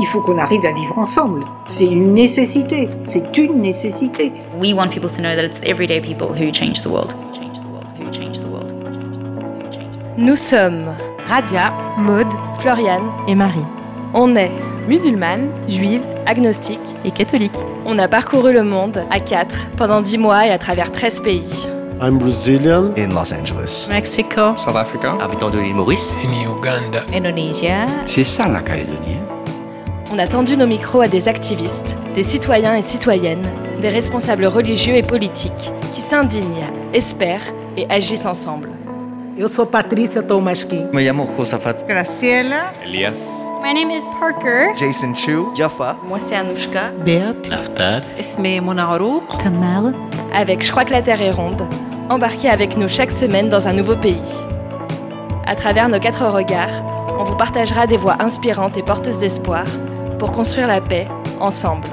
Il faut qu'on arrive à vivre ensemble. C'est une nécessité. C'est une nécessité. We want people to know that it's everyday people who change the world. Nous sommes Radia, Maude, Floriane et Marie. On est musulmane, juive, agnostique et catholique. On a parcouru le monde à quatre pendant dix mois et à travers 13 pays. I'm Brazilian. In Los Angeles. Mexico. South Africa. Habitant de l'île Maurice. In Uganda. Indonesia. C'est ça la Calédonie. On a tendu nos micros à des activistes, des citoyens et citoyennes, des responsables religieux et politiques qui s'indignent, espèrent et agissent ensemble. Eu sou Patrícia Tomasquim. Me llamo Josafat. Graciela. Elias. My name is Parker. Jason Chu. Jaffa. Moi c'est Anouchka. Bert. Naftar. Esme Monarouk. Tamar. Avec Je crois que la Terre est ronde, embarquez avec nous chaque semaine dans un nouveau pays. À travers nos quatre regards, on vous partagera des voix inspirantes et porteuses d'espoir pour construire la paix ensemble.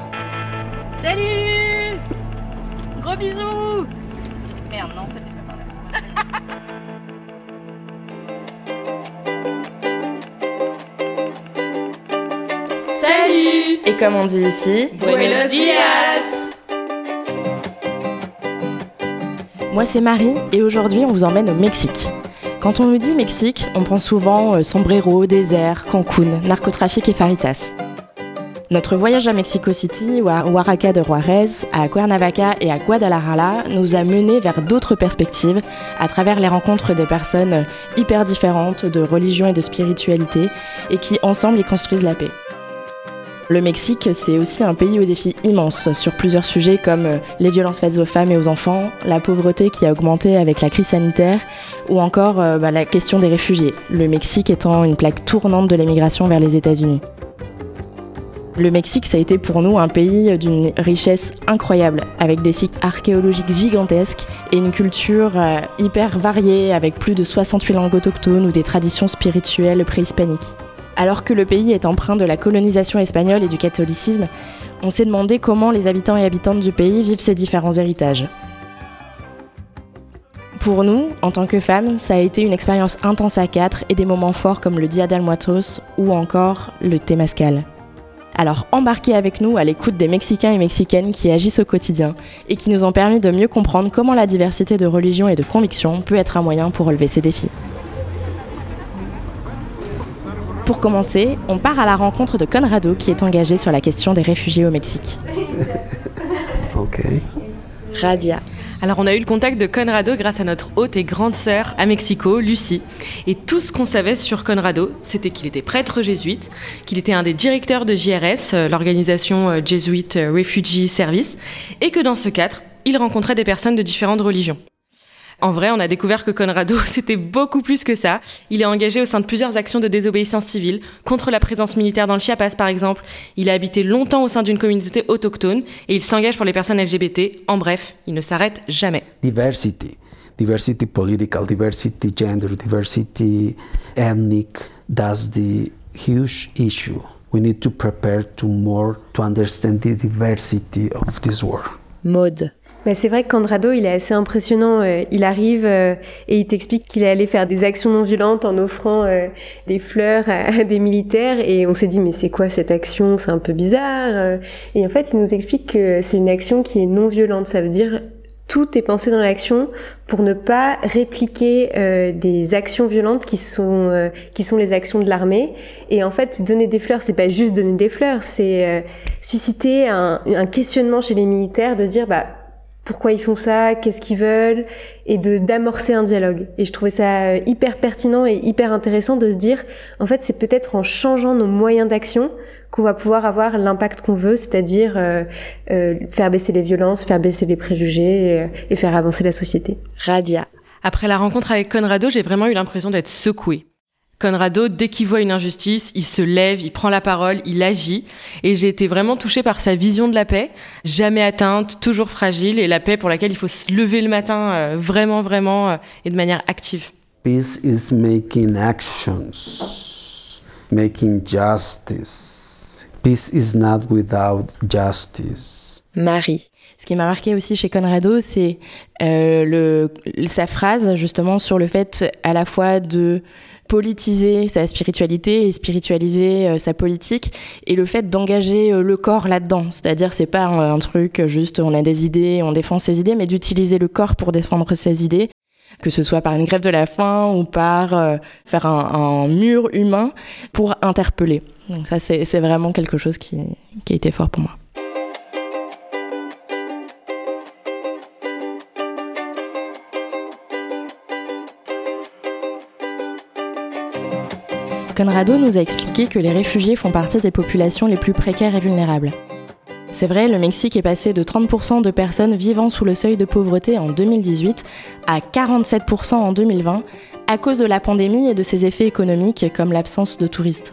Salut Gros bisous Merde, non, c'était pas par là. Salut Et comme on dit ici, Buenos dias Moi c'est Marie et aujourd'hui on vous emmène au Mexique. Quand on nous dit Mexique, on pense souvent euh, sombrero, désert, Cancun, narcotrafic et faritas. Notre voyage à Mexico City ou à Oaxaca de Juarez, à Cuernavaca et à Guadalajara nous a menés vers d'autres perspectives à travers les rencontres des personnes hyper différentes de religion et de spiritualité et qui ensemble y construisent la paix. Le Mexique, c'est aussi un pays aux défis immenses sur plusieurs sujets comme les violences faites aux femmes et aux enfants, la pauvreté qui a augmenté avec la crise sanitaire ou encore euh, bah, la question des réfugiés, le Mexique étant une plaque tournante de l'émigration vers les États-Unis. Le Mexique, ça a été pour nous un pays d'une richesse incroyable, avec des sites archéologiques gigantesques et une culture euh, hyper variée, avec plus de 68 langues autochtones ou des traditions spirituelles préhispaniques. Alors que le pays est empreint de la colonisation espagnole et du catholicisme, on s'est demandé comment les habitants et habitantes du pays vivent ces différents héritages. Pour nous, en tant que femmes, ça a été une expérience intense à quatre et des moments forts comme le Dia de Muertos ou encore le Temascal. Alors embarquez avec nous à l'écoute des Mexicains et Mexicaines qui agissent au quotidien et qui nous ont permis de mieux comprendre comment la diversité de religions et de convictions peut être un moyen pour relever ces défis. Pour commencer, on part à la rencontre de Conrado qui est engagé sur la question des réfugiés au Mexique. Ok. Radia. Alors on a eu le contact de Conrado grâce à notre haute et grande sœur à Mexico, Lucie. Et tout ce qu'on savait sur Conrado, c'était qu'il était prêtre jésuite, qu'il était un des directeurs de JRS, euh, l'organisation euh, Jesuit Refugee Service, et que dans ce cadre, il rencontrait des personnes de différentes religions. En vrai, on a découvert que Conrado, c'était beaucoup plus que ça. Il est engagé au sein de plusieurs actions de désobéissance civile, contre la présence militaire dans le Chiapas par exemple. Il a habité longtemps au sein d'une communauté autochtone et il s'engage pour les personnes LGBT. En bref, il ne s'arrête jamais. Diversity. Diversity political, diversity gender, diversity ethnic. That's the huge issue. We need to prepare to more to understand the diversity of this world. Mode. Bah, c'est vrai que Conrado, il est assez impressionnant. Euh, il arrive euh, et il t'explique qu'il est allé faire des actions non violentes en offrant euh, des fleurs à, à, des militaires. Et on s'est dit, mais c'est quoi cette action? C'est un peu bizarre. Et en fait, il nous explique que c'est une action qui est non violente. Ça veut dire tout est pensé dans l'action pour ne pas répliquer euh, des actions violentes qui sont euh, qui sont les actions de l'armée et en fait donner des fleurs c'est pas juste donner des fleurs c'est euh, susciter un, un questionnement chez les militaires de dire bah pourquoi ils font ça, qu'est-ce qu'ils veulent, et de d'amorcer un dialogue. Et je trouvais ça hyper pertinent et hyper intéressant de se dire, en fait, c'est peut-être en changeant nos moyens d'action qu'on va pouvoir avoir l'impact qu'on veut, c'est-à-dire euh, euh, faire baisser les violences, faire baisser les préjugés et, et faire avancer la société. Radia. Après la rencontre avec Conrado, j'ai vraiment eu l'impression d'être secouée. Conrado, dès qu'il voit une injustice, il se lève, il prend la parole, il agit. Et j'ai été vraiment touchée par sa vision de la paix, jamais atteinte, toujours fragile, et la paix pour laquelle il faut se lever le matin euh, vraiment, vraiment, euh, et de manière active. Peace is making actions, making justice. Peace is not without justice. Marie. Ce qui m'a marqué aussi chez Conrado, c'est euh, sa phrase justement sur le fait à la fois de politiser sa spiritualité et spiritualiser euh, sa politique et le fait d'engager euh, le corps là-dedans. C'est-à-dire c'est pas un, truc juste on a des idées, on défend ses idées, mais d'utiliser le corps pour défendre ses idées, que ce soit par une grève de la faim ou par faire un, mur humain pour interpeller. Donc ça c'est vraiment quelque chose qui a été fort pour moi. Conrado nous a expliqué que les réfugiés font partie des populations les plus précaires et vulnérables. C'est vrai, le Mexique est passé de 30% de personnes vivant sous le seuil de pauvreté en 2018 à 47% en 2020 à cause de la pandémie et de ses effets économiques comme l'absence de touristes.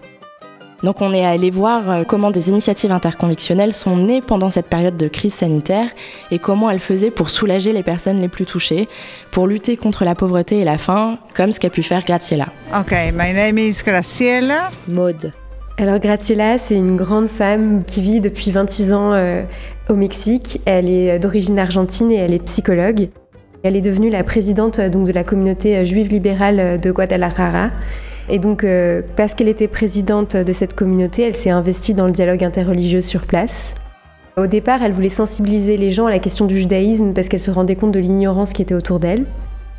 Donc on est allé voir euh, comment des initiatives interconvictionnelles sont nées pendant cette période de crise sanitaire et comment elles faisaient pour soulager les personnes les plus touchées, pour lutter contre la pauvreté et la faim, comme ce qu'a pu faire Graciela. Ok, my name is Graciela. Maude. Alors Graciela, c'est une grande femme qui vit depuis 26 ans euh, au Mexique. Elle est d'origine argentine et elle est psychologue. Elle est devenue la présidente donc, de la communauté juive libérale de Guadalajara. Et donc, euh, parce qu'elle était présidente de cette communauté, elle s'est investie dans le dialogue interreligieux sur place. Au départ, elle voulait sensibiliser les gens à la question du judaïsme parce qu'elle se rendait compte de l'ignorance qui était autour d'elle.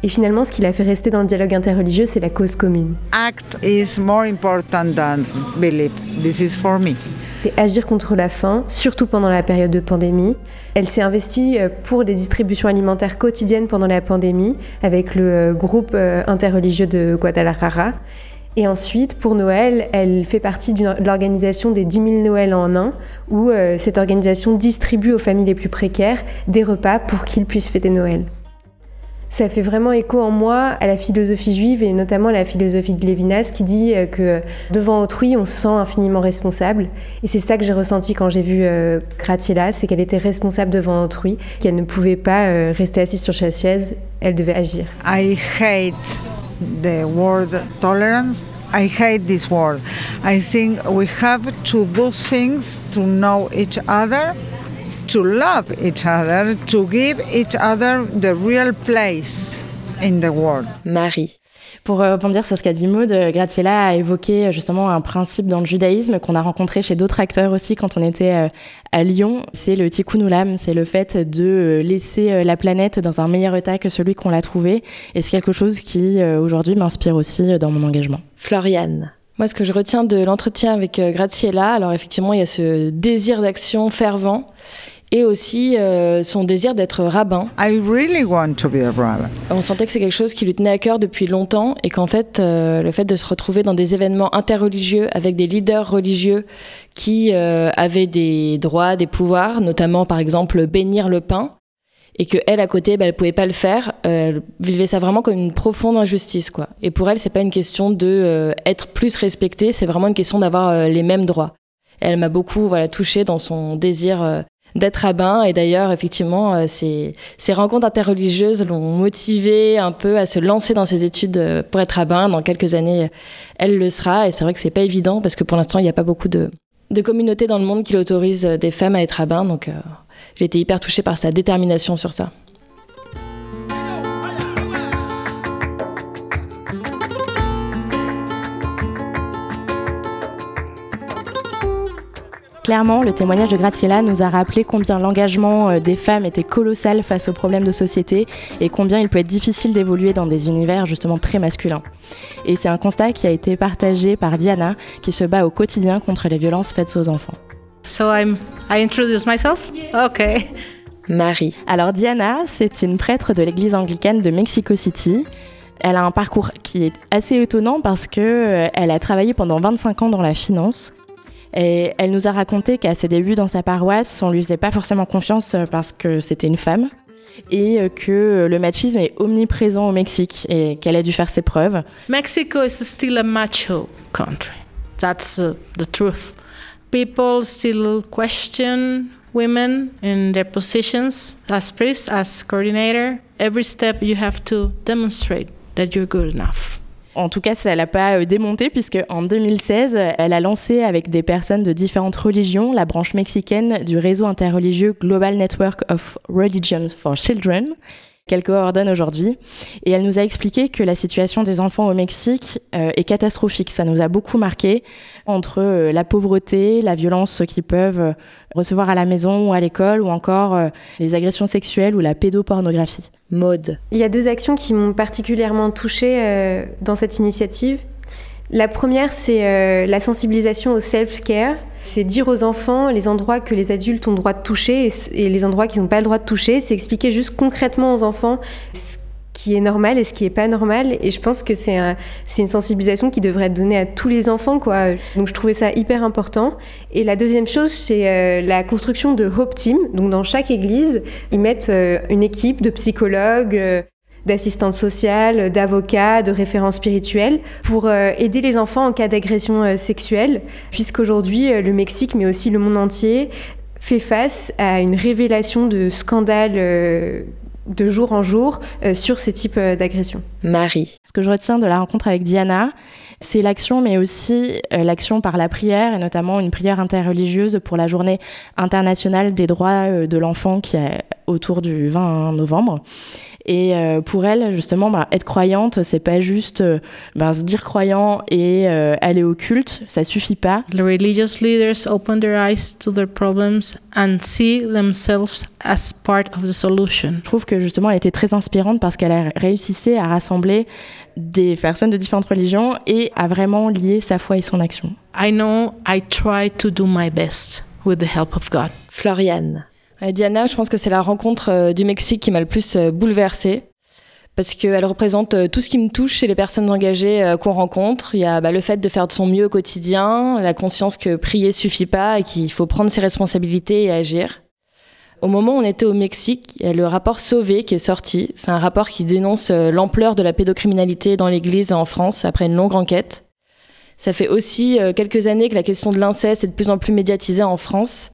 Et finalement, ce qui l'a fait rester dans le dialogue interreligieux, c'est la cause commune. Act is more important than belief. This is for me. C'est agir contre la faim, surtout pendant la période de pandémie. Elle s'est investie pour des distributions alimentaires quotidiennes pendant la pandémie avec le groupe interreligieux de Guadalajara. Et ensuite, pour Noël, elle fait partie de l'organisation des 10 000 Noëls en un, où euh, cette organisation distribue aux familles les plus précaires des repas pour qu'ils puissent fêter Noël. Ça fait vraiment écho en moi à la philosophie juive et notamment à la philosophie de Lévinas qui dit que devant autrui, on se sent infiniment responsable. Et c'est ça que j'ai ressenti quand j'ai vu euh, c'est qu'elle était responsable devant autrui, qu'elle ne pouvait pas euh, rester assise sur sa chaise, elle devait agir. I hate the word tolerance. I hate this word. I think we have to do things to know each other, to love each other, to give each other the real place in the world. Marie. Pour rebondir sur ce qu'a dit Maud, Graciela a évoqué justement un principe dans le judaïsme qu'on a rencontré chez d'autres acteurs aussi quand on était à Lyon. C'est le tikkun olam, c'est le fait de laisser la planète dans un meilleur état que celui qu'on l'a trouvé. Et c'est quelque chose qui aujourd'hui m'inspire aussi dans mon engagement. Floriane. Moi, ce que je retiens de l'entretien avec Graciela, alors effectivement, il y a ce désir d'action fervent et aussi euh, son désir d'être rabbin. I really want to be a rabbin. On sentait que c'est quelque chose qui lui tenait à cœur depuis longtemps et qu'en fait, euh, le fait de se retrouver dans des événements interreligieux avec des leaders religieux qui euh, avaient des droits, des pouvoirs, notamment par exemple bénir le pain, et que elle à côté, bah, elle pouvait pas le faire. elle vivait ça vraiment comme une profonde injustice, quoi. Et pour elle, c'est pas une question de être plus respectée, c'est vraiment une question d'avoir les mêmes droits. Elle m'a beaucoup voilà touchée dans son désir d'être rabbin. Et d'ailleurs, effectivement, ces, ces rencontres interreligieuses l'ont motivée un peu à se lancer dans ses études pour être rabbin. Dans quelques années, elle le sera. Et c'est vrai que c'est pas évident parce que pour l'instant, il n'y a pas beaucoup de, de communautés dans le monde qui autorisent des femmes à être rabbin. Donc, euh, j'ai été hyper touchée par sa détermination sur ça. Clairement, le témoignage de Graciela nous a rappelé combien l'engagement des femmes était colossal face aux problèmes de société et combien il peut être difficile d'évoluer dans des univers justement très masculins. Et c'est un constat qui a été partagé par Diana, qui se bat au quotidien contre les violences faites aux enfants. So I'm, I introduce myself? Okay. Marie. Alors Diana, c'est une prêtre de l'église anglicane de Mexico City. Elle a un parcours qui est assez étonnant parce que elle a travaillé pendant 25 ans dans la finance. Et elle nous a raconté qu'à ses débuts dans sa paroisse, on lui faisait pas forcément confiance parce que c'était une femme et que le machisme est omniprésent au Mexique et qu'elle a dû faire ses preuves. Mexico is still a macho country. That's uh, the truth. People still question women in their positions as priest, as coordinator. Every step you have to demonstrate that you're good enough. En tout cas, ça l'a pas démonté puisque en 2016, elle a lancé avec des personnes de différentes religions la branche mexicaine du réseau interreligieux Global Network of Religions for Children. Qu'elle coordonne aujourd'hui. Et elle nous a expliqué que la situation des enfants au Mexique euh, est catastrophique. Ça nous a beaucoup marqué entre euh, la pauvreté, la violence qu'ils peuvent euh, recevoir à la maison ou à l'école, ou encore les agressions sexuelles ou la pédopornographie. Mode. Il y a deux actions qui m'ont particulièrement touchée dans cette initiative. La première, c'est la sensibilisation au self-care c'est dire aux enfants les endroits que les adultes ont le droit de toucher et, les endroits qu'ils n'ont pas le droit de toucher. C'est expliquer juste concrètement aux enfants ce qui est normal et ce qui n'est pas normal. Et je pense que c'est une sensibilisation qui devrait être donnée à tous les enfants. Quoi. Donc je trouvais ça hyper important. Et la deuxième chose, c'est euh, la construction de Hope Team. Donc dans chaque église, ils mettent euh, une équipe de psychologues. D'assistantes sociales, d'avocats, de référents spirituels pour euh, aider les enfants en cas d'agression euh, sexuelle, puisqu'aujourd'hui euh, le Mexique, mais aussi le monde entier, fait face à une révélation de scandales de jour en jour sur ces types d'agressions. Marie. Ce que je retiens de la rencontre avec Diana, c'est l'action, mais aussi l'action par la prière, et notamment une prière interreligieuse pour la journée internationale des droits de l'enfant qui est autour du 20 novembre. Et euh, pour elle, justement, bah, être croyante, c'est pas juste euh, bah, se dire croyant et euh, aller au culte, ça suffit pas. The religious leaders open their eyes to their problems and see themselves as part of the solution. Je trouve que justement, elle était très inspirante parce qu'elle a réussi à rassembler des personnes de différentes religions et à vraiment lier sa foi et son action. I know I try to do my best with the help of God. Floriane. Diana, je pense que c'est la rencontre euh, du Mexique qui m'a le plus euh, bouleversée parce qu'elle représente euh, tout ce qui me touche chez les personnes engagées qu'on rencontre. Il y a bah, le fait de faire de son mieux au quotidien, la conscience que prier suffit pas et qu'il faut prendre ses responsabilités et agir. Au moment où on était au Mexique, il y a le rapport Sauvé qui est sorti. C'est un rapport qui dénonce l'ampleur de la pédocriminalité dans l'Église en France après une longue enquête. Ça fait aussi quelques années que la question de l'inceste est de plus en plus médiatisée en France.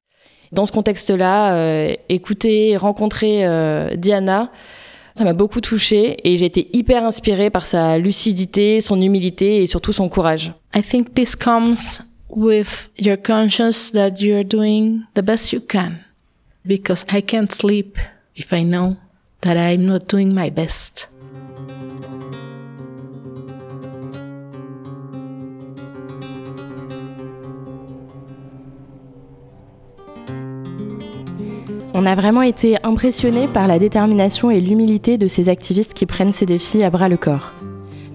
Dans ce contexte-là, euh, écouter, rencontrer euh, Diana, ça m'a beaucoup touchée et j'ai été hyper inspirée par sa lucidité, son humilité et surtout son courage. I think peace comes with your conscience that you're doing the best you can. Because I can't sleep if I know that I'm not doing my best. On a vraiment été impressionnés par la détermination et l'humilité de ces activistes qui prennent ces défis à bras le corps.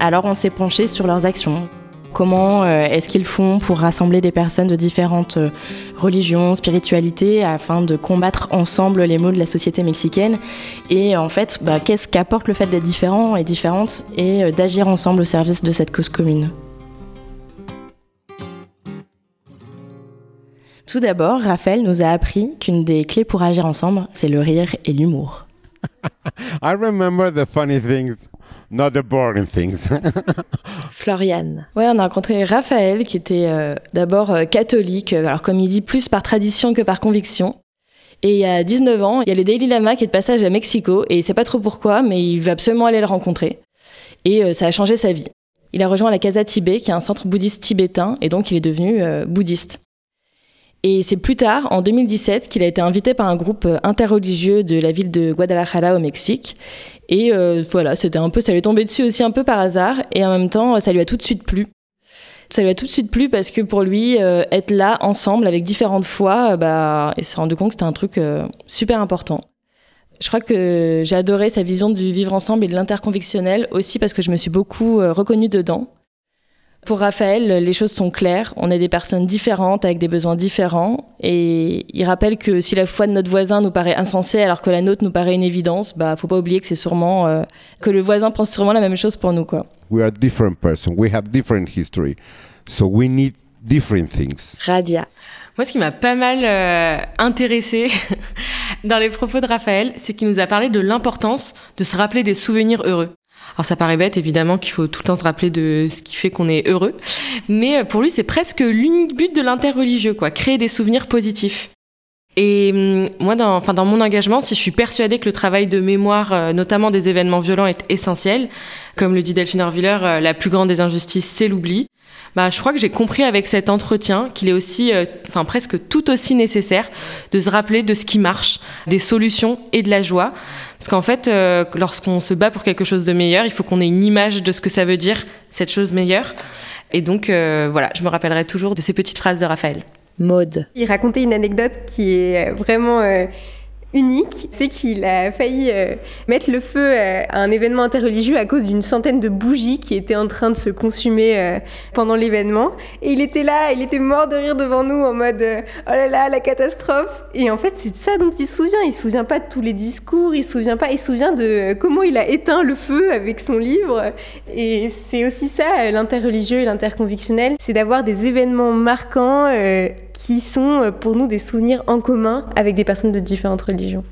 Alors on s'est penché sur leurs actions. Comment euh, est-ce qu'ils font pour rassembler des personnes de différentes euh, religions, spiritualités, afin de combattre ensemble les maux de la société mexicaine? Et en fait, bah, qu'est-ce qu'apporte le fait d'être différent et différente et euh, d'agir ensemble au service de cette cause commune? Tout d'abord, Raphaël nous a appris qu'une des clés pour agir ensemble, c'est le rire et l'humour. I remember the funny things, not the boring things. Floriane. Ouais, on a rencontré Raphaël qui était euh, d'abord euh, catholique, euh, alors comme il dit, plus par tradition que par conviction. Et il y a 19 ans, il y a le Daily Lama qui est de passage à Mexico et il sait pas trop pourquoi, mais il veut absolument aller le rencontrer. Et ça a changé sa vie. Il a rejoint la Casa Tibet, qui est un centre bouddhiste tibétain, et donc il est devenu bouddhiste. Et c'est plus tard, en 2017, qu'il a été invité par un groupe euh, interreligieux de la ville de Guadalajara au Mexique. Et euh, voilà, c'était un peu, ça lui est tombé dessus aussi un peu par hasard. Et en même temps, ça lui a tout de suite plu. Ça lui a tout de suite plu parce que pour lui, euh, être là ensemble avec différentes foi, bah, il s'est rendu compte que c'était un truc super important. Je crois que j'ai adoré sa vision du vivre ensemble et de l'interconvictionnel aussi parce que je me suis beaucoup reconnue dedans. Pour Raphaël, les choses sont claires. On est des personnes différentes avec des besoins différents. Et il rappelle que si la foi de notre voisin nous paraît insensée alors que la nôtre nous paraît une évidence, bah faut pas oublier que c'est sûrement euh, que le voisin pense sûrement la même chose pour nous quoi. We are different persons. We have different history. So we need different things. Radia. Moi, ce qui m'a pas mal euh, intéressé dans les propos de Raphaël, c'est qu'il nous a parlé de l'importance de se rappeler des souvenirs heureux. Alors ça paraît bête évidemment qu'il faut tout le temps se rappeler de ce qui fait qu'on est heureux, mais euh, pour lui c'est presque l'unique but de l'interreligieux, quoi, créer des souvenirs positifs. Et hum, moi, dans, enfin, dans mon engagement, si je suis persuadée que le travail de mémoire, euh, notamment des événements violents, est essentiel, comme le dit Delphine Orviller, euh, la plus grande des injustices, c'est l'oubli. bah, je crois que j'ai compris avec cet entretien qu'il est aussi, euh, enfin presque tout aussi nécessaire de se rappeler de ce qui marche, des solutions et de la joie. Parce qu'en fait, euh, lorsqu'on se bat pour quelque chose de meilleur, il faut qu'on ait une image de ce que ça veut dire, cette chose meilleure. Et donc, euh, voilà, je me rappellerai toujours de ces petites phrases de Raphaël. Mode. Il racontait une anecdote qui est vraiment unique, c'est qu'il a failli euh, mettre le feu euh, à un événement interreligieux à cause d'une centaine de bougies qui étaient en train de se consumer euh, pendant l'événement. Et il était là, il était mort de rire devant nous en mode oh là là, la catastrophe. Et en fait, c'est de ça dont il se souvient. Il se souvient pas de tous les discours, il se souvient pas, il se souvient de comment il a éteint le feu avec son livre. Et c'est aussi ça, l'interreligieux et l'interconvictionnel, c'est d'avoir des événements marquants qui sont euh, pour nous des souvenirs en commun avec des personnes de différentes religions.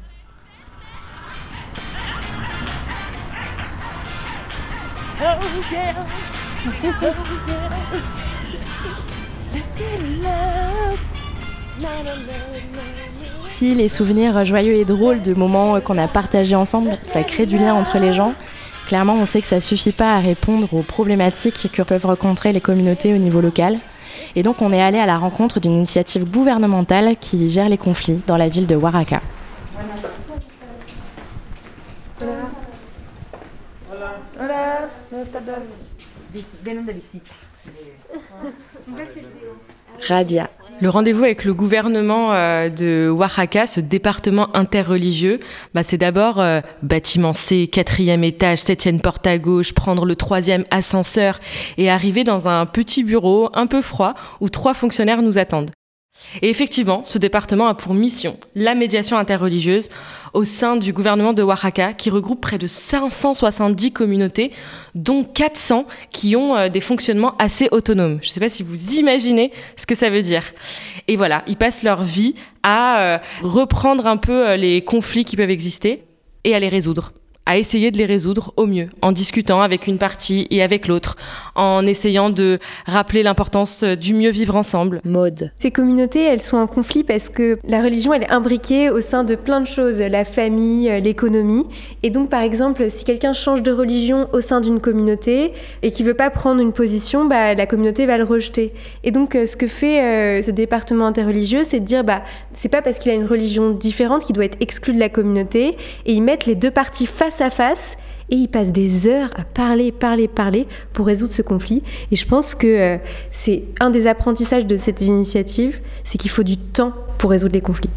Si les souvenirs joyeux et drôles de moments qu'on a partagés ensemble, ça crée du lien entre les gens, clairement on sait que ça suffit pas à répondre aux problématiques que peuvent rencontrer les communautés au niveau local. Et donc on est allé à la rencontre d'une initiative gouvernementale qui gère les conflits dans la ville de Oaxaca. Le rendez-vous avec le gouvernement euh, de Oaxaca, ce département interreligieux, bah, c'est d'abord euh, bâtiment C, quatrième étage, septième porte à gauche, prendre le troisième ascenseur et arriver dans un petit bureau un peu froid où trois fonctionnaires nous attendent. Et effectivement, ce département a pour mission la médiation interreligieuse au sein du gouvernement de Oaxaca, qui regroupe près de 570 communautés, dont 400 qui ont euh, des fonctionnements assez autonomes. Je ne sais pas si vous imaginez ce que ça veut dire. Et voilà, ils passent leur vie à euh, reprendre un peu euh, les conflits qui peuvent exister et à les résoudre à essayer de les résoudre au mieux, en discutant avec une partie et avec l'autre, en essayant de rappeler l'importance du mieux vivre ensemble. Mode. Ces communautés, elles sont en conflit parce que la religion, elle est imbriquée au sein de plein de choses, la famille, l'économie. Et donc, par exemple, si quelqu'un change de religion au sein d'une communauté et qui veut pas prendre une position, bah, la communauté va le rejeter. Et donc, euh, ce que fait euh, ce département interreligieux, c'est de dire, bah, c'est pas parce qu'il a une religion différente qu'il doit être exclu de la communauté. Et ils mettent les deux parties face à face et ils passent des heures à parler, parler, parler pour résoudre ce conflit. Et je pense que euh, c'est un des apprentissages de cette initiative, c'est qu'il faut du temps pour résoudre les conflits.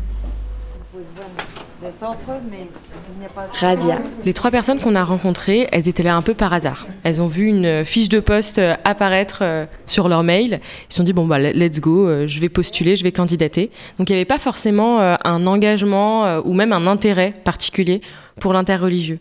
Radia. Les trois personnes qu'on a rencontrées, elles étaient là un peu par hasard. Elles ont vu une fiche de poste euh, apparaître euh, sur leur mail. Ils se sont dit, bon, bah, let's go, je vais postuler, je vais candidater. Donc il n'y avait pas forcément un engagement ou même un intérêt particulier pour l'interreligieux.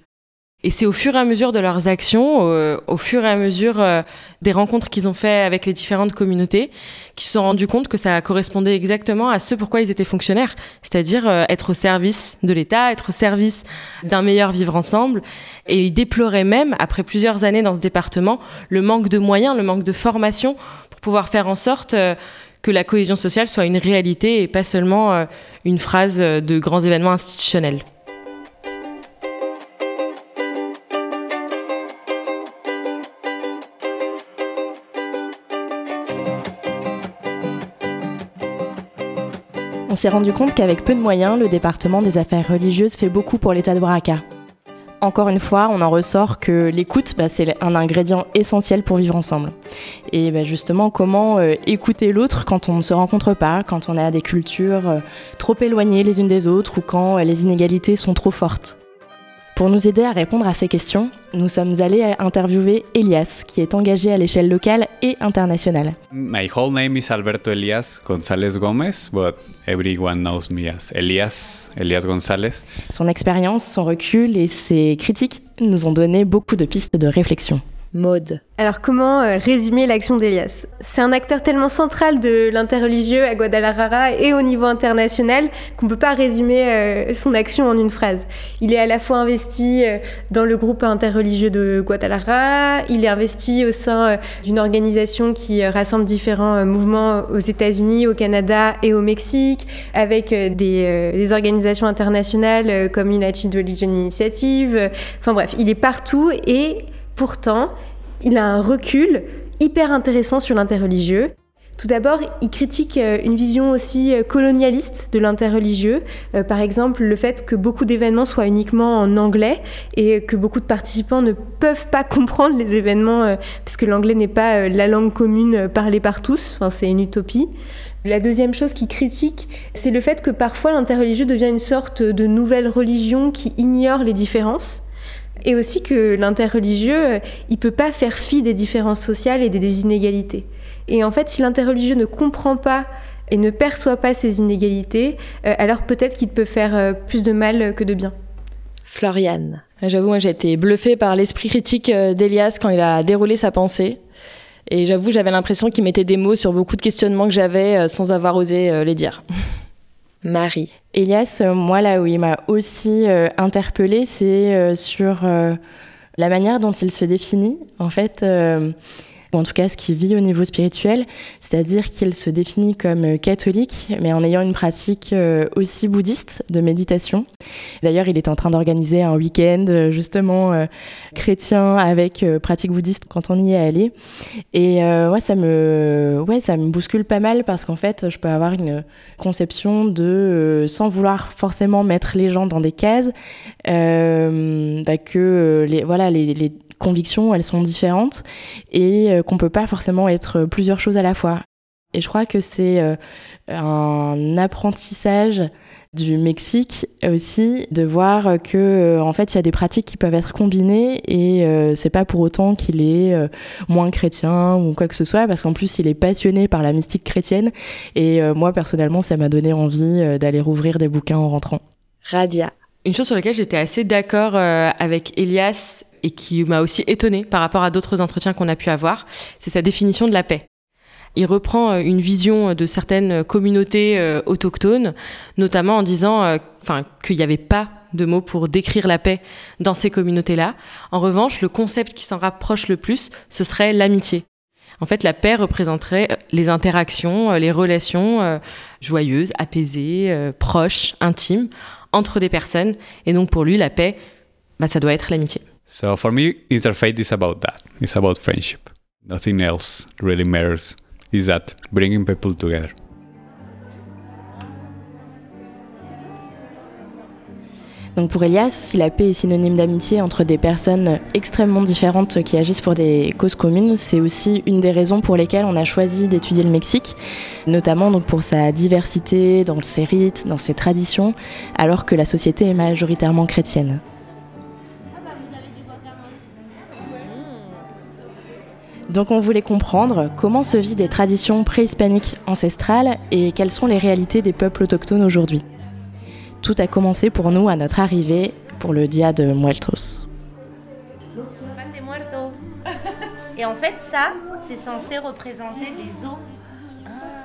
Et c'est au fur et à mesure de leurs actions, au, fur et à mesure euh, des rencontres qu'ils ont fait avec les différentes communautés, qu'ils se sont rendus compte que ça correspondait exactement à ce pourquoi ils étaient fonctionnaires, c'est-à-dire euh, être au service de l'État, être au service d'un meilleur vivre ensemble. Et ils déploraient même, après plusieurs années dans ce département, le manque de moyens, le manque de formation pour pouvoir faire en sorte euh, que la cohésion sociale soit une réalité et pas seulement une phrase de grands événements institutionnels. S'est rendu compte qu'avec peu de moyens, le département des affaires religieuses fait beaucoup pour l'État de Oaxaca. Encore une fois, on en ressort que l'écoute, bah, c'est un ingrédient essentiel pour vivre ensemble. Et bah, justement, comment euh, écouter l'autre quand on ne se rencontre pas, quand on a des cultures euh, trop éloignées les unes des autres ou quand euh, les inégalités sont trop fortes pour nous aider à répondre à ces questions, nous sommes allés interviewer Elias, qui est engagé à l'échelle locale et internationale. My whole name is Alberto Elias González Gómez, but everyone knows me as Elias, Elias González. Son expérience, son recul et ses critiques nous ont donné beaucoup de pistes de réflexion. Mode. Alors comment euh, résumer l'action d'Elias? C'est un acteur tellement central de l'interreligieux à Guadalajara et au niveau international qu'on ne peut pas résumer euh, son action en une phrase. Il est à la fois investi euh, dans le groupe interreligieux de Guadalajara, il est investi au sein d'une organisation qui rassemble différents mouvements aux États-Unis, au Canada et au Mexique, avec des, des organisations internationales comme United Religion Initiative. Enfin bref, il est partout et Pourtant, il a un recul, hyper intéressants sur l'interreligieux. Tout d'abord, il critique euh, une vision aussi euh, colonialiste de l'interreligieux. Euh, par exemple, le fait que beaucoup d'événements soient uniquement en anglais et que beaucoup de participants ne peuvent pas comprendre les événements puisque l'anglais n'est pas la langue commune parlée par tous. Enfin, c'est une utopie. La deuxième chose qu'il critique, c'est le fait que parfois l'interreligieux devient une sorte de nouvelle religion qui ignore les différences. Et aussi que l'interreligieux, il peut pas faire fi des différences sociales et des inégalités. Et en fait, si l'interreligieux ne comprend pas et ne perçoit pas ces inégalités, euh, alors peut-être qu'il peut faire euh, plus de mal que de bien. Floriane. J'avoue, moi j'ai été bluffée par l'esprit critique euh, d'Elias quand il a déroulé sa pensée. Et j'avoue, j'avais l'impression qu'il mettait des mots sur beaucoup de questionnements que j'avais sans avoir osé les dire. Marie. Elias, moi là où il m'a aussi interpellée, c'est sur la manière dont il se définit. En fait, ou en tout cas ce qu'il vit au niveau spirituel, c'est-à-dire qu'il se définit comme euh, catholique, mais en ayant une pratique euh, aussi bouddhiste de méditation. D'ailleurs, il est en train d'organiser un week-end euh, justement chrétien avec pratique bouddhiste quand on y est allé. Et ouais, ça me, ouais, ça me bouscule pas mal parce qu'en fait, je peux avoir une conception de, sans vouloir forcément mettre les gens dans des cases, bah, que les, voilà, les, les convictions, elles sont différentes et euh, qu'on peut pas forcément être plusieurs choses à la fois. Et je crois que c'est euh, un apprentissage du Mexique aussi de voir que euh, en fait il y a des pratiques qui peuvent être combinées et c'est pas pour autant qu'il est moins chrétien ou quoi que ce soit parce qu'en plus il est passionné par la mystique chrétienne et moi personnellement ça m'a donné envie d'aller rouvrir des bouquins en rentrant. Radia. Une chose sur laquelle j'étais assez d'accord avec Elias et qui m'a aussi étonné par rapport à d'autres entretiens qu'on a pu avoir, c'est sa définition de la paix. Il reprend euh, une vision de certaines communautés euh, autochtones, notamment en disant euh, qu'il n'y avait pas de mots pour décrire la paix dans ces communautés-là. En revanche, le concept qui s'en rapproche le plus, ce serait l'amitié. En fait, la paix représenterait les interactions, les relations joyeuses, apaisées, proches, intimes entre des personnes. Et donc pour lui, la paix, bah, ça doit être l'amitié. So for me, interfaith is about that. It's about friendship. Nothing else really matters. Is that bringing people together. Donc pour Elias, si la paix est synonyme d'amitié entre des personnes extrêmement différentes qui agissent pour des causes communes, c'est aussi une des raisons pour lesquelles on a choisi d'étudier le Mexique, notamment pour sa diversité dans ses rites, dans ses traditions, alors que la société est majoritairement chrétienne. Donc on voulait comprendre comment se vivent des traditions préhispaniques ancestrales et quelles sont les réalités des peuples autochtones aujourd'hui. Tout a commencé pour nous à notre arrivée pour le Dia de Muertos. Et en fait, ça, c'est censé représenter des os,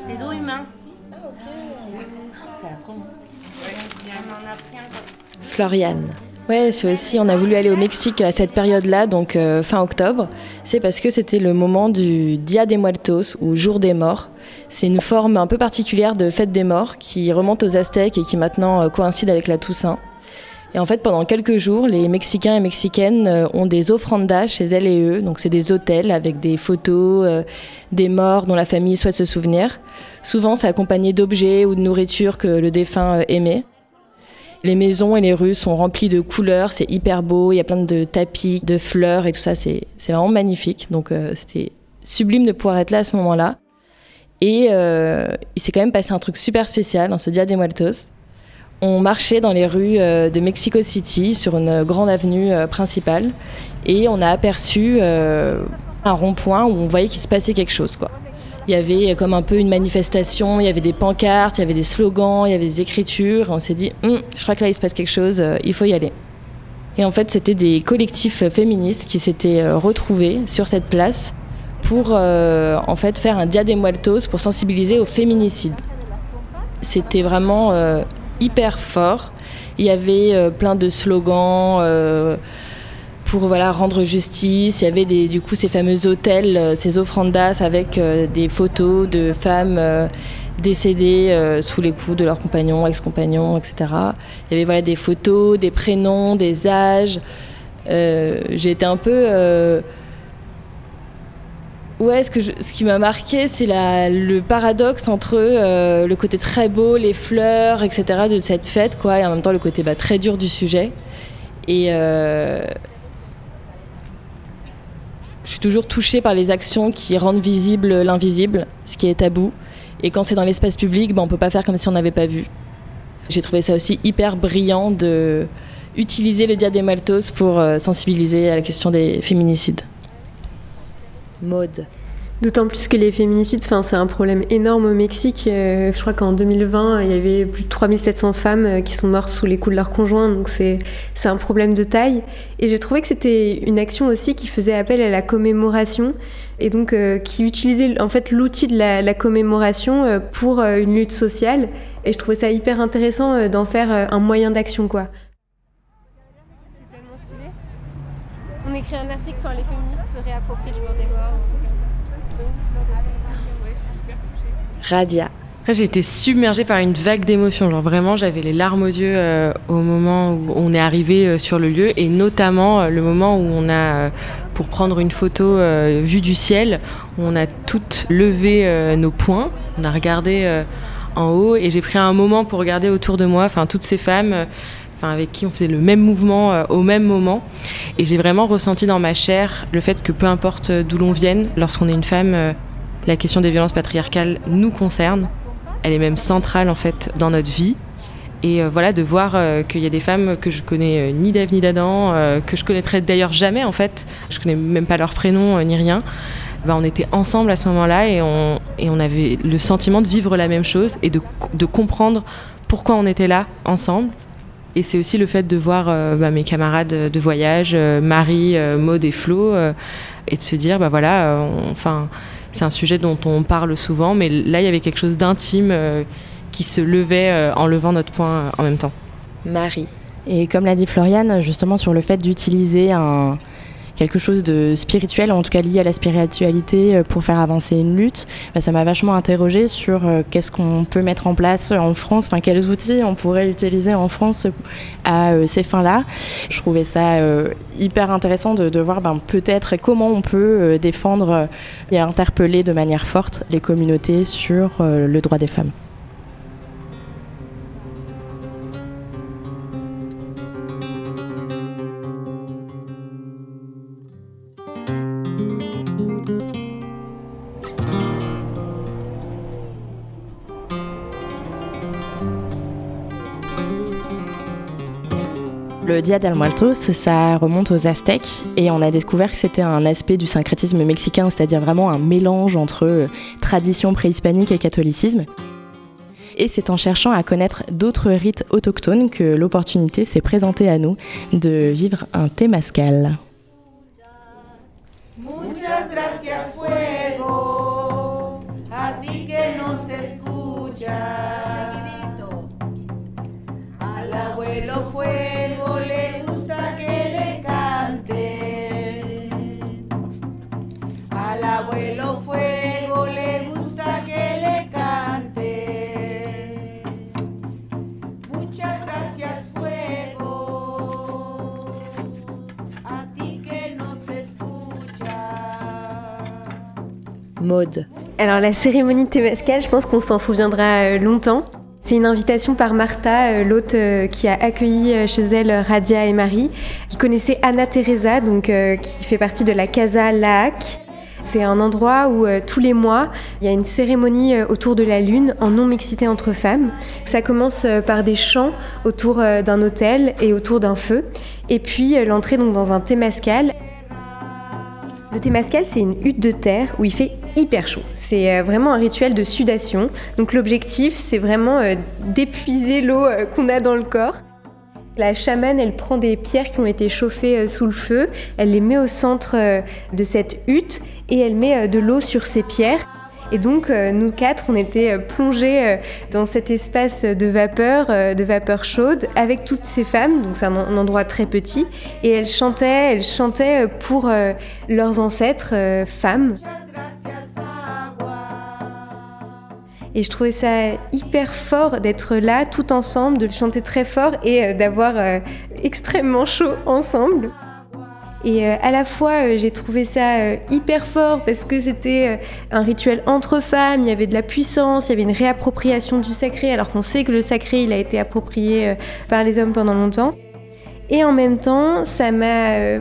des os humains. Ah, ok. Ça a trop. Floriane. Ouais, c'est aussi, on a voulu aller au Mexique à cette période-là, donc euh, fin octobre. C'est parce que c'était le moment du Dia de Muertos, ou Jour des Morts. C'est une forme un peu particulière de fête des morts qui remonte aux Aztèques et qui maintenant euh, coïncide avec la Toussaint. Et en fait, pendant quelques jours, les Mexicains et Mexicaines euh, ont des offrandas chez elles et eux. Donc, c'est des hôtels avec des photos des morts dont la famille souhaite se souvenir. Souvent, c'est accompagné d'objets ou de nourriture que le défunt aimait. Les maisons et les rues sont remplies de couleurs, c'est hyper beau, il y a plein de tapis, de fleurs et tout ça, c'est vraiment magnifique. Donc euh, c'était sublime de pouvoir être là à ce moment-là. Et euh, il s'est quand même passé un truc super spécial dans ce Dia de Muertos. On marchait dans les rues euh, de Mexico City sur une grande avenue principale et on a aperçu un rond-point où on voyait qu'il se passait quelque chose. Quoi. Il y avait comme un peu une manifestation, il y avait des pancartes, il y avait des slogans, il y avait des écritures. On s'est dit, hum, je crois que là il se passe quelque chose, euh, il faut y aller. Et en fait, c'était des collectifs féministes qui s'étaient euh, retrouvés sur cette place pour euh, en fait faire un Dia de Muertos pour sensibiliser au féminicide. C'était vraiment hyper fort. Il y avait plein de slogans pour voilà, rendre justice. Il y avait du coup ces fameux hôtels, euh, ces offrandas avec euh, des photos de femmes euh, décédées sous les coups de leurs compagnons, ex-compagnons, etc. Il y avait voilà, des photos, des prénoms, des âges. J'ai été un peu Ouais, ce, que ce qui m'a marqué, c'est le paradoxe entre euh, le côté très beau, les fleurs, etc. de cette fête, quoi, et en même temps le côté bah, très dur du sujet. Et euh, je suis toujours touchée par les actions qui rendent visible l'invisible, ce qui est tabou. Et quand c'est dans l'espace public, bah, on peut pas faire comme si on n'avait pas vu. J'ai trouvé ça aussi hyper brillant de utiliser le Dia Maltos pour euh, sensibiliser à la question des féminicides. Mode. D'autant plus que les féminicides, c'est un problème énorme au Mexique. Euh, je crois qu'en 2020, il y avait plus de 3700 femmes euh, qui sont mortes sous les coups de leur conjoint, donc c'est c'est un problème de taille. Et j'ai trouvé que c'était une action aussi qui faisait appel à la commémoration et donc euh, qui utilisait en fait l'outil de la, commémoration euh, pour euh, une lutte sociale. Et je trouvais ça hyper intéressant euh, d'en faire euh, un moyen d'action, quoi. On écrit un article quand les féministes se réapproprient le jour des morts. Radia. J'ai été submergée par une vague d'émotions. Genre vraiment, j'avais les larmes aux yeux euh, au moment où on est arrivé euh, sur le lieu et notamment euh, le moment où on a, pour prendre une photo vue du ciel, on a toutes levé nos poings, on a regardé en haut et j'ai pris un moment pour regarder autour de moi, enfin toutes ces femmes. Avec qui on faisait le même mouvement euh, au même moment. Et j'ai vraiment ressenti dans ma chair le fait que peu importe euh, d'où l'on vienne, lorsqu'on est une femme, euh, la question des violences patriarcales nous concerne. Elle est même centrale en fait dans notre vie. Et voilà, de voir qu'il y a des femmes que je connais ni d'Ève ni d'Adam, que je connaîtrais d'ailleurs jamais en fait, je connais même pas leur prénom ni rien. Bah, on était ensemble à ce moment-là et on, avait le sentiment de vivre la même chose et de comprendre pourquoi on était là ensemble. Et c'est aussi le fait de voir euh, bah, mes camarades de voyage, euh, Marie, euh, Maud et Flo, euh, et de se dire, bah voilà, on- enfin, c'est un sujet dont on parle souvent, mais là, il y avait quelque chose d'intime euh, qui se levait euh, en levant notre poing euh, en même temps. Marie. Et comme l'a dit Floriane, justement sur le fait d'utiliser un quelque chose de spirituel, en tout cas lié à la spiritualité euh, pour faire avancer une lutte, bah, ça m'a vachement interrogée sur euh, qu'est-ce qu'on peut mettre en place en France, enfin quels outils on pourrait utiliser en France à euh, ces fins-là. Je trouvais ça hyper intéressant de, voir ben, peut-être comment on peut défendre et interpeller de manière forte les communautés sur le droit des femmes. Dia del Muertos, ça remonte aux Aztèques et on a découvert que c'était un aspect du syncrétisme mexicain, c'est-à-dire vraiment un mélange entre euh, tradition préhispanique et catholicisme. Et c'est en cherchant à connaître d'autres rites autochtones que l'opportunité s'est présentée à nous de vivre un. Muchas gracias, Alors la cérémonie de je pense qu'on s'en souviendra euh, longtemps. C'est une invitation par Martha, euh, l'hôte euh, qui a accueilli chez elle Radia et Marie, qui connaissait Anna Teresa, donc qui fait partie de la Casa Laac. C'est un endroit où tous les mois, il y a une cérémonie autour de la lune en non-mixité entre femmes. Ça commence par des chants autour d'un hôtel et autour d'un feu. Et puis l'entrée dans un Temescal. Le Temescal, c'est une hutte de terre où il fait hyper chaud. C'est euh, vraiment un rituel de sudation. Donc l'objectif, c'est vraiment euh, d'épuiser l'eau euh, qu'on a dans le corps. La chamane, elle prend des pierres qui ont été chauffées sous le feu, elle les met au centre de cette hutte et elle met de l'eau sur ces pierres. Et donc, nous quatre, on était plongés dans cet espace de vapeur, de vapeur chaude, avec toutes ces femmes. Donc, c'est un, endroit très petit. Et elles chantaient, elles chantaient pour leurs ancêtres femmes. Et je trouvais ça hyper fort d'être là, tout ensemble, de chanter très fort et euh, d'avoir euh, extrêmement chaud ensemble. Et euh, à la fois, j'ai trouvé ça hyper fort parce que c'était un rituel entre femmes, il y avait de la puissance, il y avait une réappropriation du sacré, alors qu'on sait que le sacré, il a été approprié par les hommes pendant longtemps. Et en même temps, ça m'a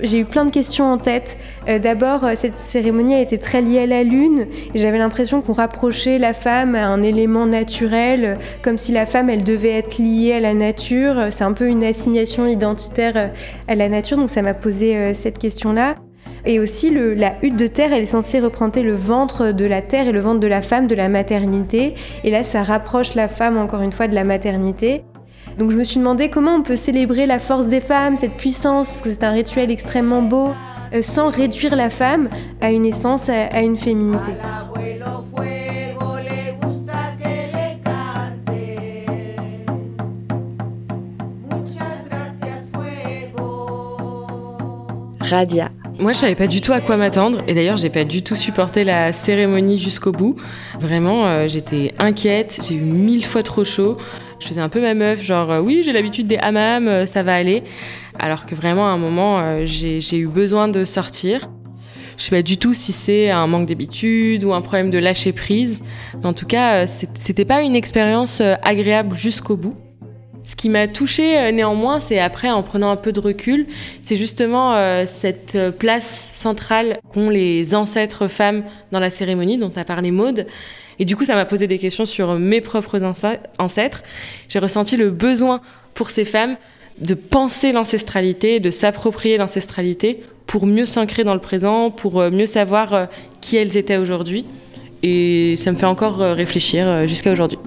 j'ai eu plein de questions en tête. Euh, d'abord, euh, cette cérémonie a été très liée à la lune j'avais l'impression qu'on rapprochait la femme à un élément naturel, euh, comme si la femme, elle devait être liée à la nature. C'est un peu une assignation identitaire à la nature, donc ça m'a posé cette question-là. Et aussi, la hutte de terre, elle est censée représenter le ventre de la terre et le ventre de la femme, de la maternité. Et là, ça rapproche la femme, encore une fois, de la maternité. Donc je me suis demandé comment on peut célébrer la force des femmes, cette puissance, parce que c'est un rituel extrêmement beau, euh, sans réduire la femme à une essence, à, une féminité. Radia. Moi, je savais pas du tout à quoi m'attendre, et d'ailleurs, j'ai pas du tout supporté la cérémonie jusqu'au bout. Vraiment, euh, j'étais inquiète, j'ai eu mille fois trop chaud. Je faisais un peu ma meuf, genre euh, oui, j'ai l'habitude des hammams, euh, ça va aller. Alors que vraiment, à un moment, euh, j'ai eu besoin de sortir. Je sais pas du tout si c'est un manque d'habitude ou un problème de lâcher prise. Mais en tout cas, c'était pas une expérience agréable jusqu'au bout. Ce qui m'a touchée néanmoins, c'est après, en prenant un peu de recul, c'est justement cette place centrale qu'ont les ancêtres femmes dans la cérémonie dont a parlé Maude. Et du coup, ça m'a posé des questions sur mes propres ancêtres. J'ai ressenti le besoin pour ces femmes de penser l'ancestralité, de s'approprier l'ancestralité pour mieux s'ancrer dans le présent, pour euh, mieux savoir euh, qui elles étaient aujourd'hui. Et ça me fait encore euh, réfléchir jusqu'à aujourd'hui.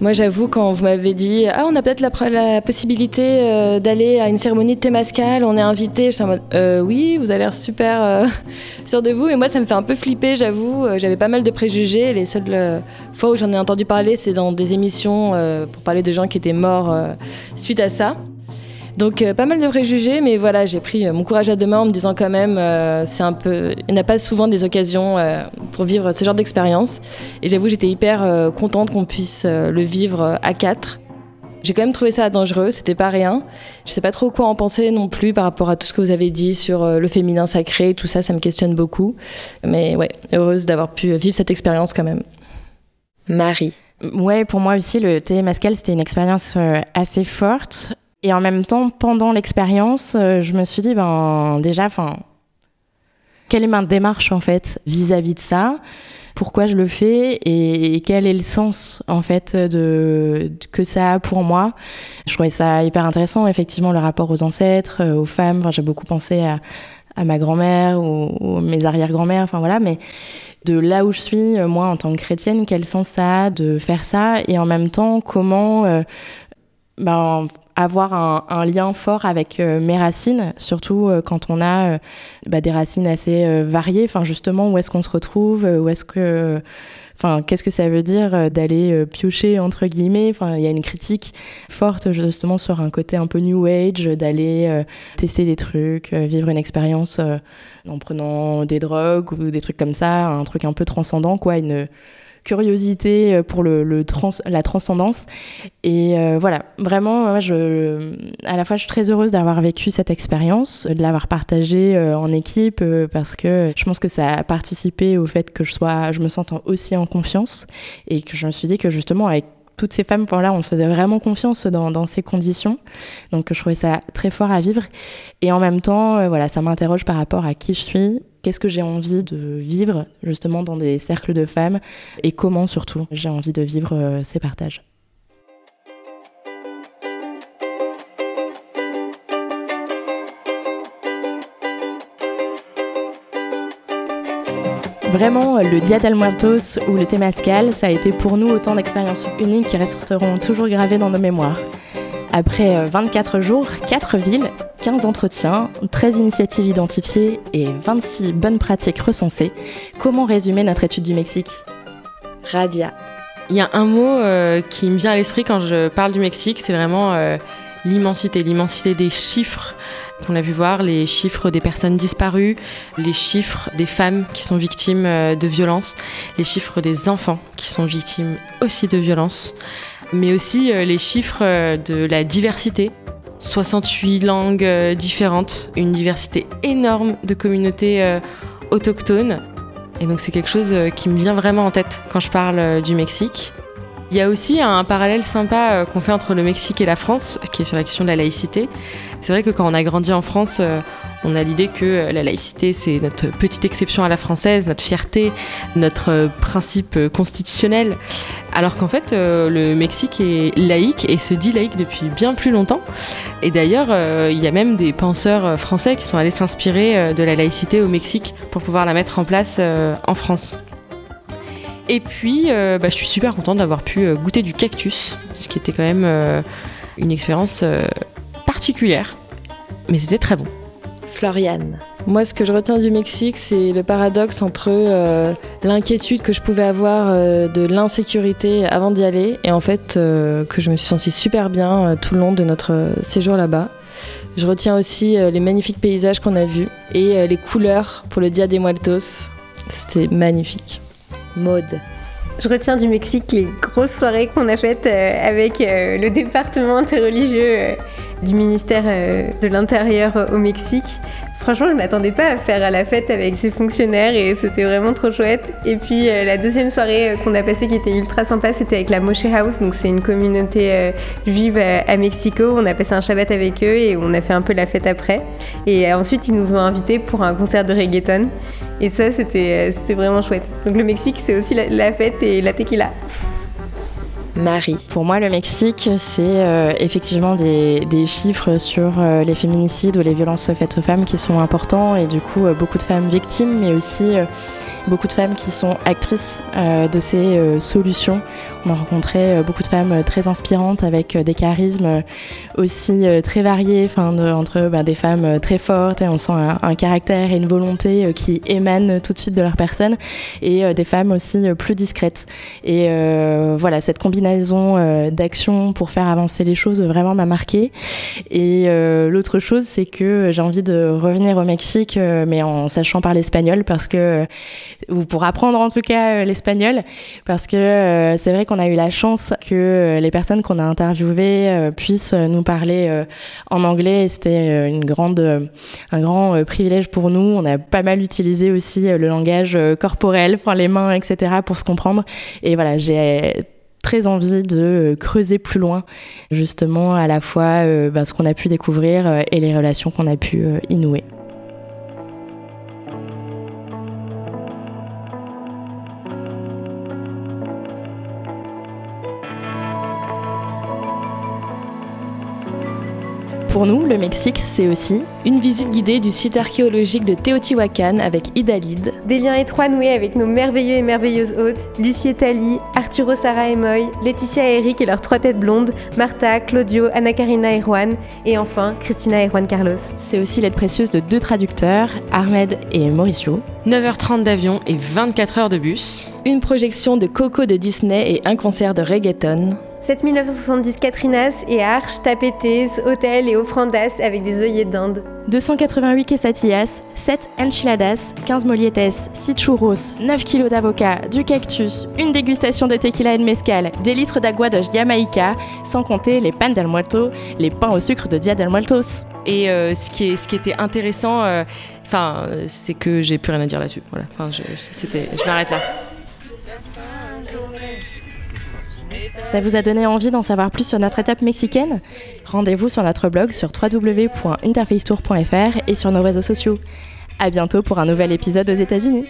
Moi, j'avoue, quand vous m'avez dit Ah, on a peut-être la, possibilité euh, d'aller à une cérémonie de Témascal, on est invité, je suis en mode euh, Oui, vous avez l'air super euh, sûr de vous. Et moi, ça me fait un peu flipper, j'avoue. J'avais pas mal de préjugés. Les seules fois où j'en ai entendu parler, c'est dans des émissions pour parler de gens qui étaient morts suite à ça. Donc euh, pas mal de préjugés, mais voilà, j'ai pris euh, mon courage à deux mains en me disant quand même, euh, c'est un peu, il n'y a pas souvent des occasions pour vivre ce genre d'expérience. Et j'avoue, j'étais hyper contente qu'on puisse le vivre à quatre. J'ai quand même trouvé ça dangereux, c'était pas rien. Je sais pas trop quoi en penser non plus par rapport à tout ce que vous avez dit sur le féminin sacré, tout ça, ça me questionne beaucoup. Mais ouais, heureuse d'avoir pu vivre cette expérience quand même. Marie. Ouais, pour moi aussi, le thé mascal, c'était une expérience assez forte. Et en même temps, pendant l'expérience, euh, je me suis dit, ben déjà, quelle est ma démarche en fait vis-à-vis de ça? Pourquoi je le fais? Et, quel est le sens en fait de, que ça a pour moi? Je trouvais ça hyper intéressant, effectivement, le rapport aux ancêtres, euh, aux femmes. Enfin, j'ai beaucoup pensé à, ma grand-mère ou, mes arrière-grand-mères, enfin voilà, mais de là où je suis, euh, moi, en tant que chrétienne, quel sens ça a de faire ça? Et en même temps, comment ben, avoir un, lien fort avec euh, mes racines, surtout euh, quand on a euh, bah, des racines assez variées. Enfin, justement, où est-ce qu'on se retrouve Où est-ce que Enfin, qu'est-ce que ça veut dire d'aller piocher entre guillemets? Enfin, il y a une critique forte justement sur un côté un peu new age, d'aller tester des trucs, vivre une expérience en prenant des drogues ou des trucs comme ça, un truc un peu transcendant, quoi, curiosité euh, pour le, la transcendance. Et euh, voilà, vraiment, à la fois, je suis très heureuse d'avoir vécu cette expérience, de l'avoir partagée euh, en équipe, parce que je pense que ça a participé au fait que je, sois, je me sente aussi en confiance et que je me suis dit que justement, avec toutes ces femmes, là, on se faisait vraiment confiance dans, dans, ces conditions. Donc, je trouvais ça très fort à vivre. Et en même temps, voilà, ça m'interroge par rapport à qui je suis qu'est-ce que j'ai envie de vivre justement dans des cercles de femmes et comment surtout j'ai envie de vivre euh, ces partages. Vraiment, le Dia del Muertos ou le Temascal, ça a été pour nous autant d'expériences uniques qui resteront toujours gravées dans nos mémoires. Après 24 euh, jours, 4 villes, 15 entretiens, 13 initiatives identifiées et 26 bonnes pratiques recensées, comment résumer notre étude du Mexique? Radia. Il y a un mot euh, qui me vient à l'esprit quand je parle du Mexique, c'est vraiment euh, l'immensité, l'immensité des chiffres qu'on a vu voir, les chiffres des personnes disparues, les chiffres des femmes qui sont victimes de violences, les chiffres des enfants qui sont victimes aussi de violences mais aussi euh, les chiffres euh, de la diversité. 68 langues euh, différentes, une diversité énorme de communautés euh, autochtones. Et donc c'est quelque chose euh, qui me vient vraiment en tête quand je parle du Mexique. Il y a aussi un parallèle sympa qu'on fait entre le Mexique et la France, qui est sur la question de la laïcité. C'est vrai que quand on a grandi en France, euh, on a l'idée que euh, la laïcité, c'est notre petite exception à la française, notre fierté, notre euh, principe constitutionnel. Alors qu'en fait, le Mexique est laïque et se dit laïque depuis bien plus longtemps. Et d'ailleurs, il y a même des penseurs français qui sont allés s'inspirer de la laïcité au Mexique pour pouvoir la mettre en place en France. Et puis, bah, je suis super contente d'avoir pu goûter du cactus, ce qui était quand même une expérience particulière, mais c'était très bon. Floriane. Moi, ce que je retiens du Mexique, c'est le paradoxe entre euh, l'inquiétude que je pouvais avoir euh, de l'insécurité avant d'y aller et en fait euh, que je me suis sentie super bien euh, tout le long de notre séjour là-bas. Je retiens aussi euh, les magnifiques paysages qu'on a vus et euh, les couleurs pour le Dia de Muertos. C'était magnifique. Maude. Je retiens du Mexique les grosses soirées qu'on a faites euh, avec euh, le département interreligieux euh, du ministère de l'Intérieur au Mexique. Franchement, je m'attendais pas à faire la fête avec ces fonctionnaires et c'était vraiment trop chouette. Et puis euh, la deuxième soirée euh, qu'on a passée qui était ultra sympa, c'était avec la Moshe House, donc c'est une communauté euh, juive à Mexico. On a passé un Shabbat avec eux et on a fait un peu la fête après. Et ensuite, ils nous ont invités pour un concert de reggaeton. Et ça, c'était vraiment chouette. Donc le Mexique, c'est aussi la fête et la tequila. Marie. Pour moi, le Mexique, c'est euh, effectivement des, chiffres sur euh, les féminicides ou les violences faites aux femmes qui sont importants et du coup, euh, beaucoup de femmes victimes, mais aussi beaucoup de femmes qui sont actrices euh, de ces euh, solutions. On a rencontré euh, beaucoup de femmes très inspirantes avec des charismes aussi très variés, enfin, entre bah, des femmes très fortes et on sent un, caractère et une volonté qui émanent tout de suite de leur personne et des femmes aussi plus discrètes. Et voilà, cette combinaison d'actions pour faire avancer les choses vraiment m'a marqué. Et l'autre chose, c'est que j'ai envie de revenir au Mexique, mais en sachant parler espagnol, parce que ou pour apprendre en tout cas euh, l'espagnol, parce que euh, c'est vrai qu'on a eu la chance que euh, les personnes qu'on a interviewées puissent nous parler en anglais. C'était une grande, un grand privilège pour nous. On a pas mal utilisé aussi le langage corporel, enfin les mains, etc., pour se comprendre. Et voilà, j'ai très envie de creuser plus loin, justement, à la fois bah, ce qu'on a pu découvrir et les relations qu'on a pu euh, y Pour nous, le Mexique, c'est aussi Une visite guidée du site archéologique de Teotihuacan avec Idalid. Des liens étroits noués avec nos merveilleux et merveilleuses hôtes, Lucie et Thalie, Arturo, Sarah et Moy, Laetitia et Eric et leurs trois têtes blondes, Martha, Claudio, Anna Karina et Juan, et enfin Christina et Juan Carlos. C'est aussi l'aide précieuse de deux traducteurs, Ahmed et Mauricio. 9h30 d'avion et 24 heures de bus. Une projection de Coco de Disney et un concert de reggaeton. 7970 Catrinas et Arches, Tapetes, Hôtel et Offrandas avec des œillets d'Inde. 288 quesadillas, 7 enchiladas, 15 molietes, 6 churros, 9 kilos d'avocat, du cactus, une dégustation de tequila et de mezcal, des litres d'agua de Jamaïca, sans compter les pan del muerto, les pains au sucre de Dia del Muertos. Et euh, ce, qui est, ce qui était intéressant, euh, enfin, euh, c'est que j'ai plus rien à dire là-dessus. Voilà. Enfin, je, c'était, je m'arrête là. Ça vous a donné envie d'en savoir plus sur notre étape mexicaine? Rendez-vous sur notre blog sur www.interfacetour.fr et sur nos réseaux sociaux. À bientôt pour un nouvel épisode aux États-Unis.